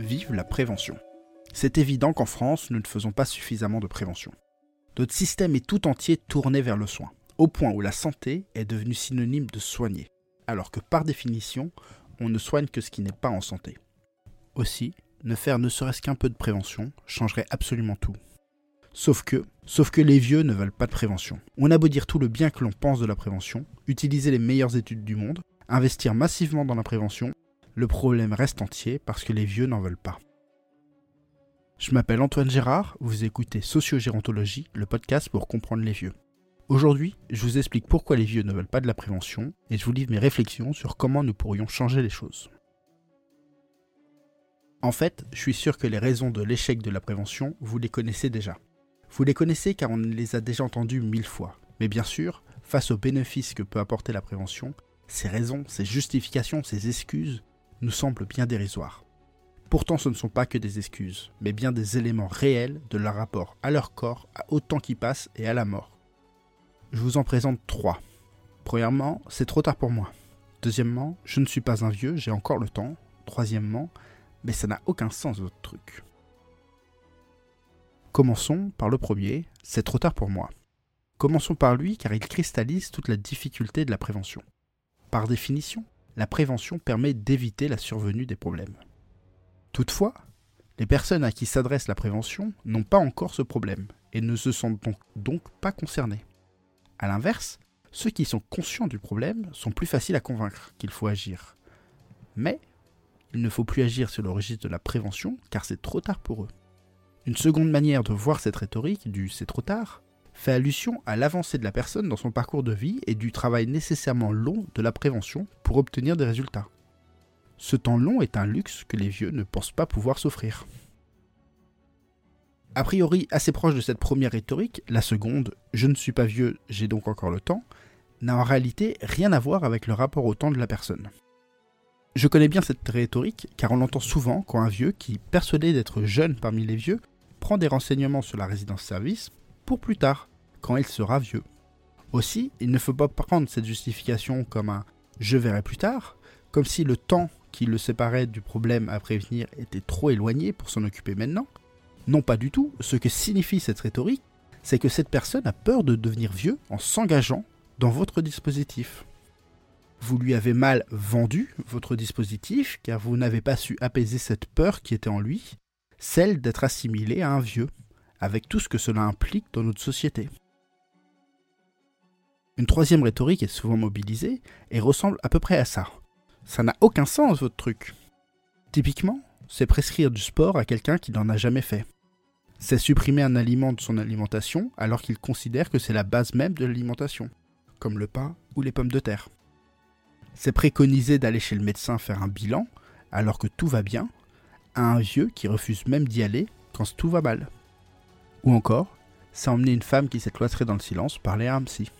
vive la prévention. C'est évident qu'en France, nous ne faisons pas suffisamment de prévention. Notre système est tout entier tourné vers le soin, au point où la santé est devenue synonyme de soigner, alors que par définition, on ne soigne que ce qui n'est pas en santé. Aussi, ne faire ne serait-ce qu'un peu de prévention changerait absolument tout. Sauf que, sauf que les vieux ne veulent pas de prévention. On a beau dire tout le bien que l'on pense de la prévention, utiliser les meilleures études du monde, investir massivement dans la prévention, le problème reste entier parce que les vieux n'en veulent pas. Je m'appelle Antoine Gérard, vous écoutez Sociogérontologie, le podcast pour comprendre les vieux. Aujourd'hui, je vous explique pourquoi les vieux ne veulent pas de la prévention et je vous livre mes réflexions sur comment nous pourrions changer les choses. En fait, je suis sûr que les raisons de l'échec de la prévention, vous les connaissez déjà. Vous les connaissez car on les a déjà entendues mille fois. Mais bien sûr, face aux bénéfices que peut apporter la prévention, ces raisons, ces justifications, ces excuses nous semblent bien dérisoires. Pourtant, ce ne sont pas que des excuses, mais bien des éléments réels de leur rapport à leur corps, au temps qui passe et à la mort. Je vous en présente trois. Premièrement, c'est trop tard pour moi. Deuxièmement, je ne suis pas un vieux, j'ai encore le temps. Troisièmement, mais ça n'a aucun sens votre truc. Commençons par le premier, c'est trop tard pour moi. Commençons par lui car il cristallise toute la difficulté de la prévention. Par définition, la prévention permet d'éviter la survenue des problèmes. Toutefois, les personnes à qui s'adresse la prévention n'ont pas encore ce problème et ne se sentent donc, pas concernées. A l'inverse, ceux qui sont conscients du problème sont plus faciles à convaincre qu'il faut agir. Mais il ne faut plus agir sur le registre de la prévention car c'est trop tard pour eux. Une seconde manière de voir cette rhétorique du c'est trop tard fait allusion à l'avancée de la personne dans son parcours de vie et du travail nécessairement long de la prévention pour obtenir des résultats. Ce temps long est un luxe que les vieux ne pensent pas pouvoir s'offrir. A priori assez proche de cette première rhétorique, la seconde, je ne suis pas vieux, j'ai donc encore le temps, n'a en réalité rien à voir avec le rapport au temps de la personne. Je connais bien cette rhétorique car on l'entend souvent quand un vieux qui, persuadé d'être jeune parmi les vieux, prend des renseignements sur la résidence-service plus tard, quand il sera vieux. Aussi, il ne faut pas prendre cette justification comme un je verrai plus tard, comme si le temps qui le séparait du problème à prévenir était trop éloigné pour s'en occuper maintenant. Non, pas du tout. Ce que signifie cette rhétorique, c'est que cette personne a peur de devenir vieux en s'engageant dans votre dispositif vous lui avez mal vendu votre dispositif car vous n'avez pas su apaiser cette peur qui était en lui, celle d'être assimilé à un vieux, avec tout ce que cela implique dans notre société. Une troisième rhétorique est souvent mobilisée et ressemble à peu près à ça. Ça n'a aucun sens votre truc. Typiquement, c'est prescrire du sport à quelqu'un qui n'en a jamais fait. C'est supprimer un aliment de son alimentation alors qu'il considère que c'est la base même de l'alimentation, comme le pain ou les pommes de terre. C'est préconiser d'aller chez le médecin faire un bilan alors que tout va bien, à un vieux qui refuse même d'y aller quand tout va mal. Ou encore, c'est emmener une femme qui s'est cloîtrée dans le silence parler à un psy.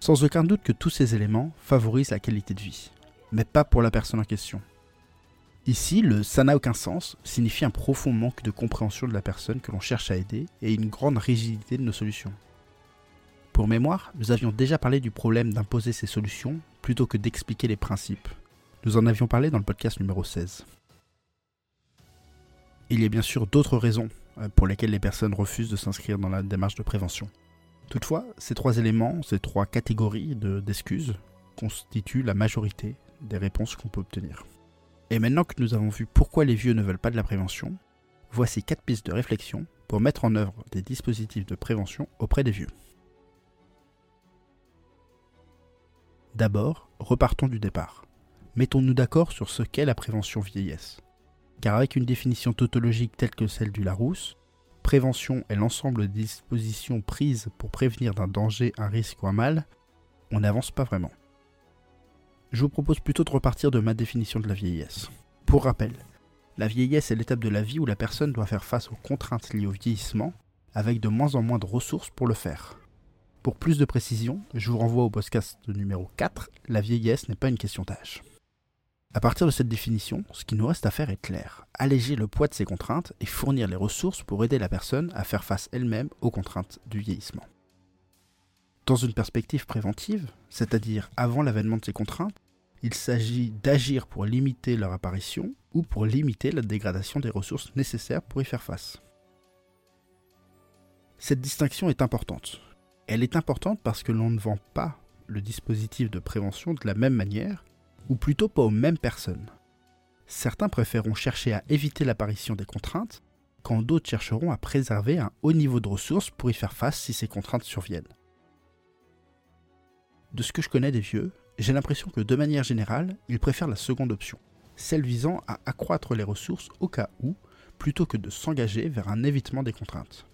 Sans aucun doute que tous ces éléments favorisent la qualité de vie, mais pas pour la personne en question. Ici, le ça n'a aucun sens signifie un profond manque de compréhension de la personne que l'on cherche à aider et une grande rigidité de nos solutions. Pour mémoire, nous avions déjà parlé du problème d'imposer ces solutions plutôt que d'expliquer les principes. Nous en avions parlé dans le podcast numéro 16. Il y a bien sûr d'autres raisons euh, pour lesquelles les personnes refusent de s'inscrire dans la démarche de prévention. Toutefois, ces trois éléments, ces trois catégories d'excuses constituent la majorité des réponses qu'on peut obtenir. Et maintenant que nous avons vu pourquoi les vieux ne veulent pas de la prévention, voici quatre pistes de réflexion pour mettre en œuvre des dispositifs de prévention auprès des vieux. D'abord, repartons du départ. Mettons-nous d'accord sur ce qu'est la prévention vieillesse. Car avec une définition tautologique telle que celle du Larousse, prévention est l'ensemble des dispositions prises pour prévenir d'un danger, un risque ou un mal, on n'avance pas vraiment. Je vous propose plutôt de repartir de ma définition de la vieillesse. Pour rappel, la vieillesse est l'étape de la vie où la personne doit faire face aux contraintes liées au vieillissement, avec de moins en moins de ressources pour le faire. Pour plus de précision, je vous renvoie au podcast numéro 4, La vieillesse n'est pas une question d'âge. À partir de cette définition, ce qui nous reste à faire est clair. Alléger le poids de ces contraintes et fournir les ressources pour aider la personne à faire face elle-même aux contraintes du vieillissement. Dans une perspective préventive, c'est-à-dire avant l'avènement de ces contraintes, il s'agit d'agir pour limiter leur apparition ou pour limiter la dégradation des ressources nécessaires pour y faire face. Cette distinction est importante. Elle est importante parce que l'on ne vend pas le dispositif de prévention de la même manière, ou plutôt pas aux mêmes personnes. Certains préféreront chercher à éviter l'apparition des contraintes, quand d'autres chercheront à préserver un haut niveau de ressources pour y faire face si ces contraintes surviennent. De ce que je connais des vieux, j'ai l'impression que de manière générale, ils préfèrent la seconde option, celle visant à accroître les ressources au cas où, plutôt que de s'engager vers un évitement des contraintes.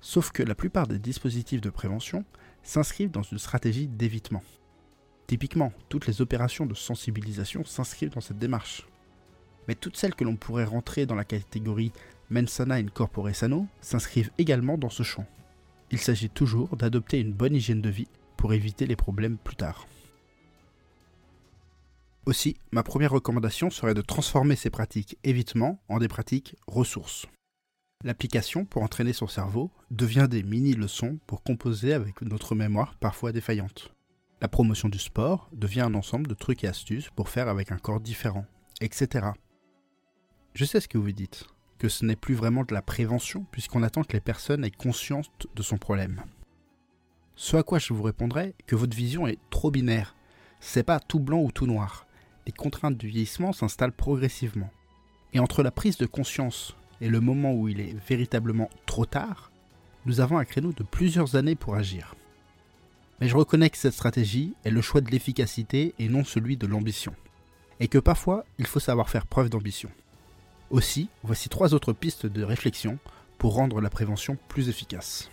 Sauf que la plupart des dispositifs de prévention s'inscrivent dans une stratégie d'évitement. Typiquement, toutes les opérations de sensibilisation s'inscrivent dans cette démarche. Mais toutes celles que l'on pourrait rentrer dans la catégorie mensana in corpore sano s'inscrivent également dans ce champ. Il s'agit toujours d'adopter une bonne hygiène de vie pour éviter les problèmes plus tard. Aussi, ma première recommandation serait de transformer ces pratiques évitement en des pratiques ressources. L'application pour entraîner son cerveau devient des mini-leçons pour composer avec notre mémoire parfois défaillante. La promotion du sport devient un ensemble de trucs et astuces pour faire avec un corps différent, etc. Je sais ce que vous dites, que ce n'est plus vraiment de la prévention puisqu'on attend que les personnes aient conscience de son problème. Ce à quoi je vous répondrai que votre vision est trop binaire. C'est pas tout blanc ou tout noir. Les contraintes du vieillissement s'installent progressivement. Et entre la prise de conscience et le moment où il est véritablement trop tard, nous avons un créneau de plusieurs années pour agir. Mais je reconnais que cette stratégie est le choix de l'efficacité et non celui de l'ambition. Et que parfois, il faut savoir faire preuve d'ambition. Aussi, voici trois autres pistes de réflexion pour rendre la prévention plus efficace.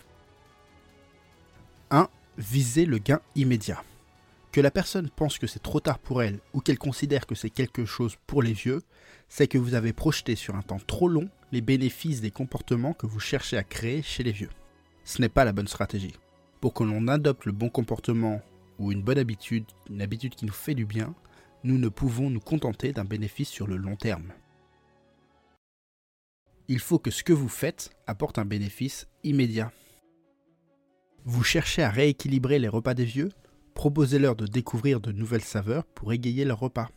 1. Viser le gain immédiat. Que la personne pense que c'est trop tard pour elle ou qu'elle considère que c'est quelque chose pour les vieux, c'est que vous avez projeté sur un temps trop long les bénéfices des comportements que vous cherchez à créer chez les vieux. Ce n'est pas la bonne stratégie. Pour que l'on adopte le bon comportement ou une bonne habitude, une habitude qui nous fait du bien, nous ne pouvons nous contenter d'un bénéfice sur le long terme. Il faut que ce que vous faites apporte un bénéfice immédiat. Vous cherchez à rééquilibrer les repas des vieux? Proposez-leur de découvrir de nouvelles saveurs pour égayer leur repas.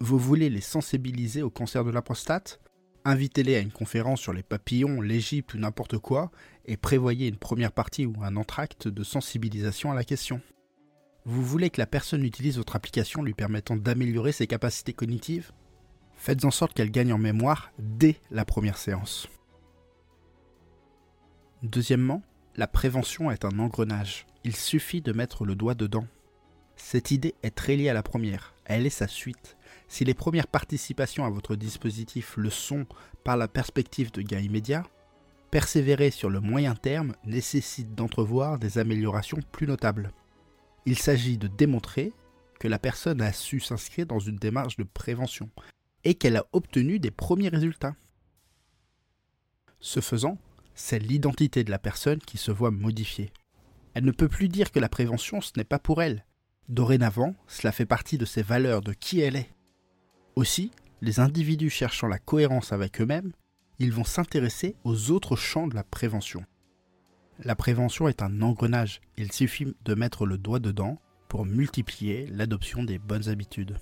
Vous voulez les sensibiliser au cancer de la prostate? Invitez-les à une conférence sur les papillons, l'Égypte ou n'importe quoi et prévoyez une première partie ou un entracte de sensibilisation à la question. Vous voulez que la personne utilise votre application lui permettant d'améliorer ses capacités cognitives? Faites en sorte qu'elle gagne en mémoire dès la première séance. Deuxièmement, la prévention est un engrenage. Il suffit de mettre le doigt dedans. Cette idée est très liée à la première. Elle est sa suite. Si les premières participations à votre dispositif le sont par la perspective de gain immédiat, persévérer sur le moyen terme nécessite d'entrevoir des améliorations plus notables. Il s'agit de démontrer que la personne a su s'inscrire dans une démarche de prévention et qu'elle a obtenu des premiers résultats. Ce faisant, c'est l'identité de la personne qui se voit modifiée. Elle ne peut plus dire que la prévention ce n'est pas pour elle. Dorénavant, cela fait partie de ses valeurs, de qui elle est. Aussi, les individus cherchant la cohérence avec eux-mêmes, ils vont s'intéresser aux autres champs de la prévention. La prévention est un engrenage, il suffit de mettre le doigt dedans pour multiplier l'adoption des bonnes habitudes.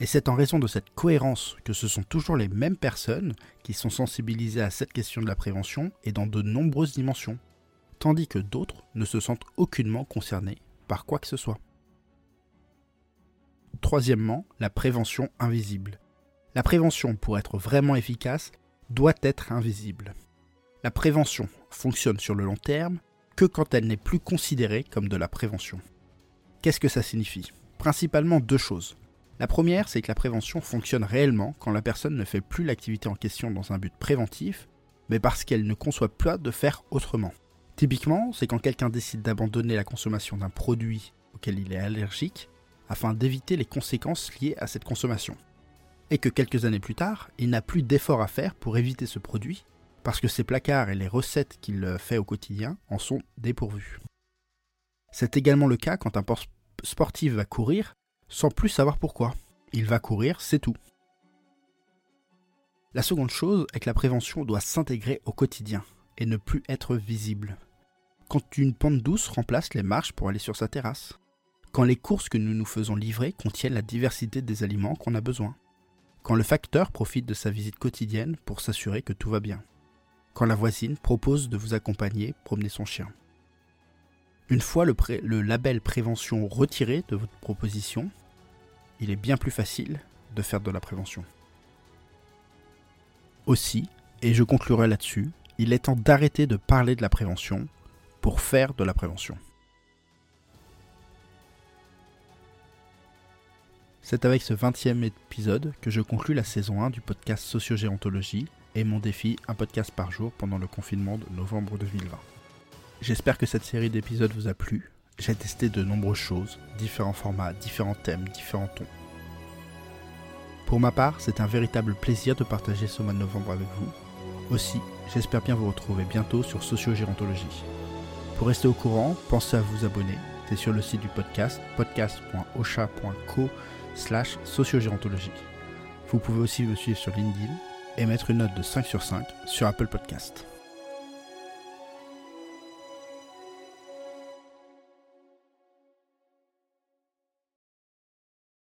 Et c'est en raison de cette cohérence que ce sont toujours les mêmes personnes qui sont sensibilisées à cette question de la prévention et dans de nombreuses dimensions, tandis que d'autres ne se sentent aucunement concernés par quoi que ce soit. Troisièmement, la prévention invisible. La prévention, pour être vraiment efficace, doit être invisible. La prévention fonctionne sur le long terme que quand elle n'est plus considérée comme de la prévention. Qu'est-ce que ça signifie? Principalement deux choses. La première, c'est que la prévention fonctionne réellement quand la personne ne fait plus l'activité en question dans un but préventif, mais parce qu'elle ne conçoit pas de faire autrement. Typiquement, c'est quand quelqu'un décide d'abandonner la consommation d'un produit auquel il est allergique afin d'éviter les conséquences liées à cette consommation. Et que quelques années plus tard, il n'a plus d'efforts à faire pour éviter ce produit, parce que ses placards et les recettes qu'il fait au quotidien en sont dépourvus. C'est également le cas quand un sportif va courir sans plus savoir pourquoi. Il va courir, c'est tout. La seconde chose est que la prévention doit s'intégrer au quotidien et ne plus être visible. Quand une pente douce remplace les marches pour aller sur sa terrasse. Quand les courses que nous nous faisons livrer contiennent la diversité des aliments qu'on a besoin. Quand le facteur profite de sa visite quotidienne pour s'assurer que tout va bien. Quand la voisine propose de vous accompagner promener son chien. Une fois le, le label prévention retiré de votre proposition, il est bien plus facile de faire de la prévention. Aussi, et je conclurai là-dessus, il est temps d'arrêter de parler de la prévention pour faire de la prévention. C'est avec ce 20e épisode que je conclus la saison 1 du podcast Sociogérontologie et mon défi un podcast par jour pendant le confinement de novembre 2020. J'espère que cette série d'épisodes vous a plu. J'ai testé de nombreuses choses, différents formats, différents thèmes, différents tons. Pour ma part, c'est un véritable plaisir de partager ce mois de novembre avec vous. Aussi, j'espère bien vous retrouver bientôt sur Sociogérontologie. Pour rester au courant, pensez à vous abonner. C'est sur le site du podcast, podcast.ocha.co slash sociogérontologie. Vous pouvez aussi me suivre sur LinkedIn et mettre une note de 5 sur 5 sur Apple Podcast.